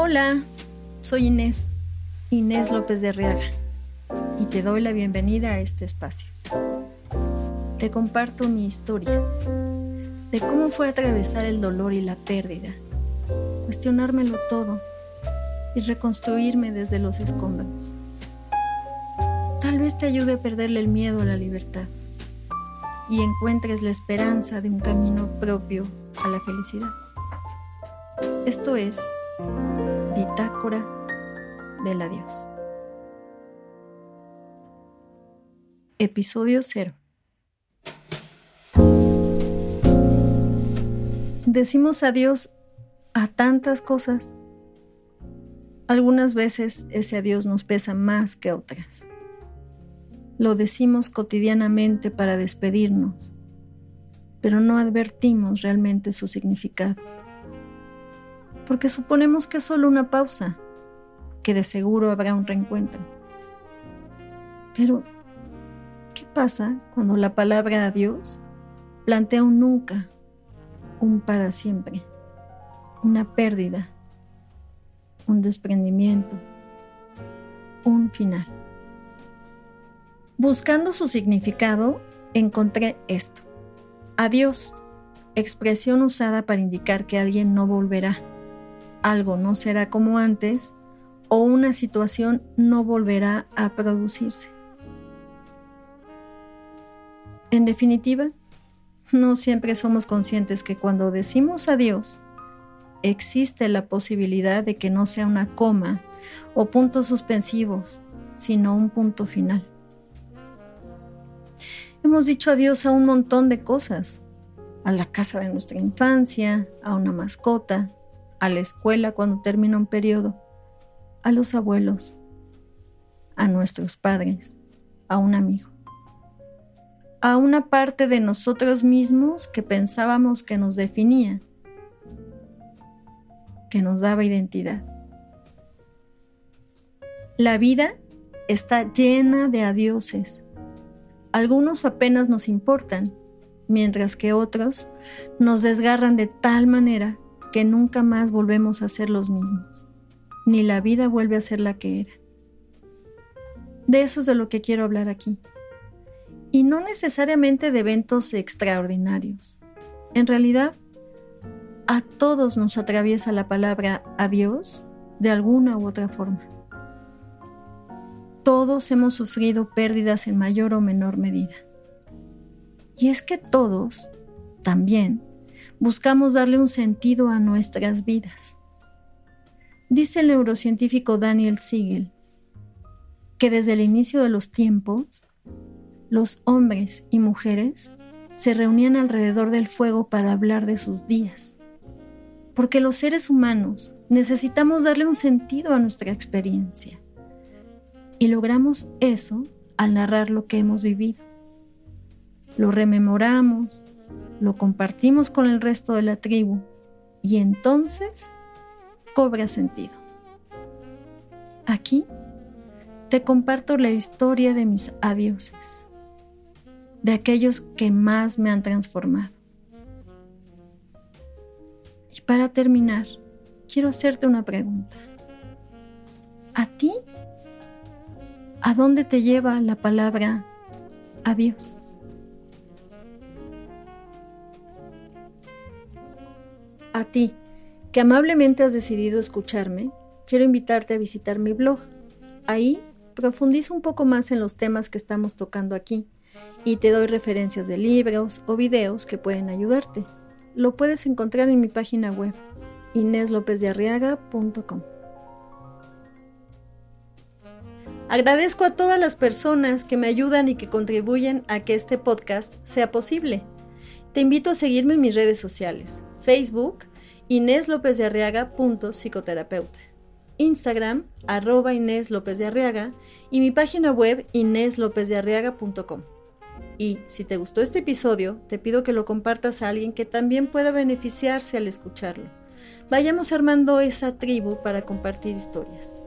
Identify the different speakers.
Speaker 1: Hola, soy Inés, Inés López de Arriaga, y te doy la bienvenida a este espacio. Te comparto mi historia, de cómo fue atravesar el dolor y la pérdida, cuestionármelo todo y reconstruirme desde los escombros. Tal vez te ayude a perderle el miedo a la libertad y encuentres la esperanza de un camino propio a la felicidad. Esto es Bitácora del Adiós. Episodio 0. Decimos adiós a tantas cosas. Algunas veces ese adiós nos pesa más que otras. Lo decimos cotidianamente para despedirnos, pero no advertimos realmente su significado. Porque suponemos que es solo una pausa, que de seguro habrá un reencuentro. Pero, ¿qué pasa cuando la palabra adiós plantea un nunca, un para siempre, una pérdida, un desprendimiento, un final? Buscando su significado, encontré esto. Adiós, expresión usada para indicar que alguien no volverá, algo no será como antes o una situación no volverá a producirse. En definitiva, no siempre somos conscientes que cuando decimos adiós, existe la posibilidad de que no sea una coma o puntos suspensivos, sino un punto final. Hemos dicho adiós a un montón de cosas, a la casa de nuestra infancia, a una mascota, a la escuela cuando termina un periodo, a los abuelos, a nuestros padres, a un amigo, a una parte de nosotros mismos que pensábamos que nos definía, que nos daba identidad. La vida está llena de adioses algunos apenas nos importan, mientras que otros nos desgarran de tal manera que nunca más volvemos a ser los mismos, ni la vida vuelve a ser la que era. De eso es de lo que quiero hablar aquí. Y no necesariamente de eventos extraordinarios. En realidad, a todos nos atraviesa la palabra adiós de alguna u otra forma. Todos hemos sufrido pérdidas en mayor o menor medida. Y es que todos, también, buscamos darle un sentido a nuestras vidas. Dice el neurocientífico Daniel Siegel que desde el inicio de los tiempos, los hombres y mujeres se reunían alrededor del fuego para hablar de sus días. Porque los seres humanos necesitamos darle un sentido a nuestra experiencia. Y logramos eso al narrar lo que hemos vivido. Lo rememoramos, lo compartimos con el resto de la tribu y entonces cobra sentido. Aquí te comparto la historia de mis adioses, de aquellos que más me han transformado. Y para terminar, quiero hacerte una pregunta. ¿A ti ¿A dónde te lleva la palabra adiós? A ti, que amablemente has decidido escucharme, quiero invitarte a visitar mi blog. Ahí profundizo un poco más en los temas que estamos tocando aquí y te doy referencias de libros o videos que pueden ayudarte. Lo puedes encontrar en mi página web ineslopezdearriaga.com. Agradezco a todas las personas que me ayudan y que contribuyen a que este podcast sea posible. Te invito a seguirme en mis redes sociales, Facebook, Inés López de Arriaga, psicoterapeuta, Instagram, arroba Inés López de Arriaga y mi página web inéslopezdearriaga.com. Y si te gustó este episodio, te pido que lo compartas a alguien que también pueda beneficiarse al escucharlo. Vayamos armando esa tribu para compartir historias.